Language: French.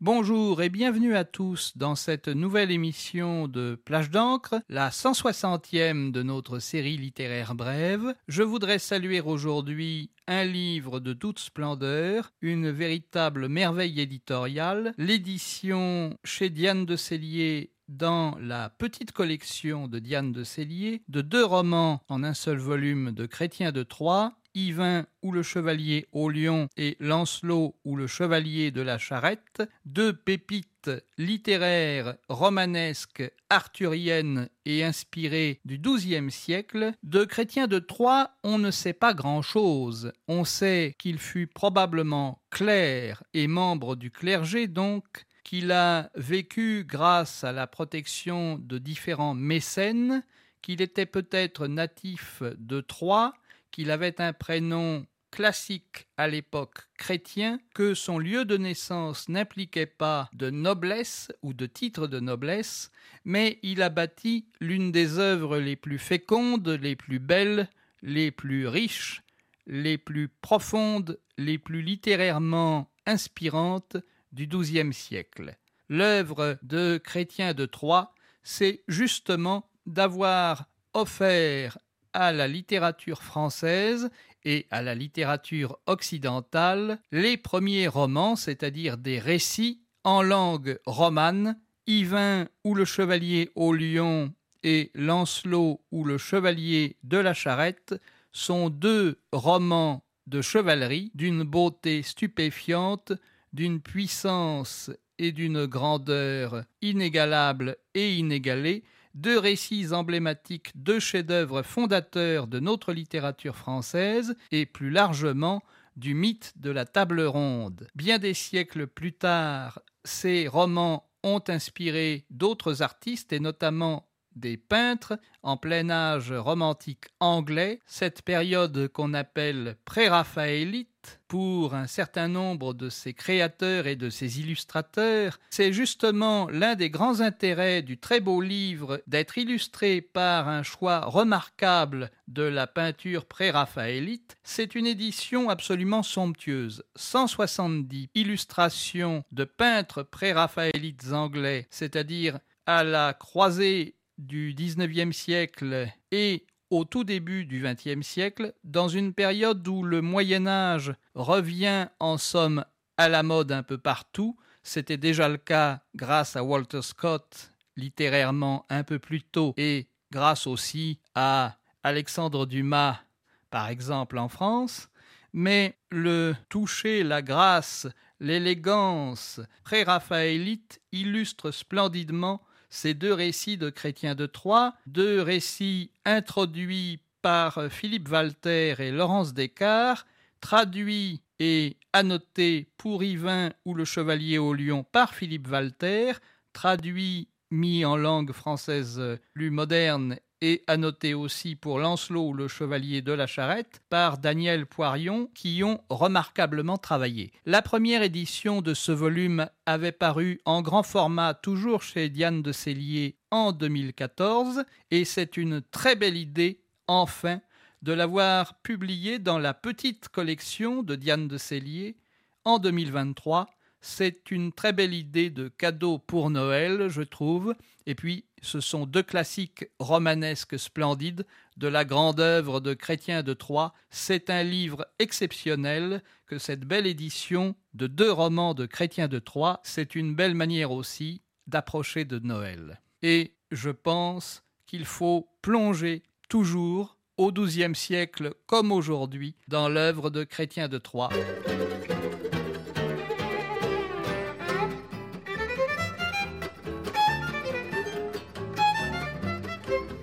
Bonjour et bienvenue à tous dans cette nouvelle émission de Plage d'encre, la 160e de notre série littéraire brève. Je voudrais saluer aujourd'hui un livre de toute splendeur, une véritable merveille éditoriale, l'édition chez Diane de Cellier dans la petite collection de Diane de Cellier de deux romans en un seul volume de Chrétien de Troyes, Yvain ou le chevalier au lion et Lancelot ou le chevalier de la charrette, deux pépites littéraires romanesques, arthuriennes et inspirées du XIIe siècle, de Chrétien de Troyes on ne sait pas grand-chose. On sait qu'il fut probablement clerc et membre du clergé donc, qu'il a vécu grâce à la protection de différents mécènes, qu'il était peut-être natif de Troyes, qu'il avait un prénom classique à l'époque chrétien, que son lieu de naissance n'impliquait pas de noblesse ou de titre de noblesse, mais il a bâti l'une des œuvres les plus fécondes, les plus belles, les plus riches, les plus profondes, les plus littérairement inspirantes du XIIe siècle. L'œuvre de Chrétien de Troyes, c'est justement d'avoir offert à la littérature française et à la littérature occidentale les premiers romans, c'est-à-dire des récits en langue romane, Yvain ou le chevalier au lion et Lancelot ou le chevalier de la charrette sont deux romans de chevalerie d'une beauté stupéfiante, d'une puissance et d'une grandeur inégalables et inégalées, deux récits emblématiques, deux chefs-d'œuvre fondateurs de notre littérature française et plus largement du mythe de la table ronde. Bien des siècles plus tard, ces romans ont inspiré d'autres artistes et notamment des peintres en plein âge romantique anglais, cette période qu'on appelle pré-raphaélite pour un certain nombre de ses créateurs et de ses illustrateurs, c'est justement l'un des grands intérêts du très beau livre d'être illustré par un choix remarquable de la peinture pré-raphaélite. C'est une édition absolument somptueuse. 170 illustrations de peintres pré-raphaélites anglais, c'est-à-dire à la croisée du XIXe siècle et au tout début du XXe siècle, dans une période où le Moyen Âge revient en somme à la mode un peu partout, c'était déjà le cas grâce à Walter Scott littérairement un peu plus tôt et grâce aussi à Alexandre Dumas par exemple en France, mais le toucher, la grâce, l'élégance pré-raphaélite illustre splendidement ces deux récits de Chrétien de Troyes, deux récits introduits par Philippe Walter et Laurence Descartes, traduits et annotés pour Yvain ou le Chevalier au Lion par Philippe Walter, traduits mis en langue française plus moderne et annoté aussi pour Lancelot le chevalier de la charrette par Daniel Poirion qui ont remarquablement travaillé. La première édition de ce volume avait paru en grand format toujours chez Diane de Cellier en 2014 et c'est une très belle idée enfin de l'avoir publié dans la petite collection de Diane de Cellier en 2023 c'est une très belle idée de cadeau pour Noël, je trouve. Et puis, ce sont deux classiques romanesques splendides de la grande œuvre de Chrétien de Troyes. C'est un livre exceptionnel que cette belle édition de deux romans de Chrétien de Troyes, c'est une belle manière aussi d'approcher de Noël. Et je pense qu'il faut plonger toujours au XIIe siècle comme aujourd'hui dans l'œuvre de Chrétien de Troyes.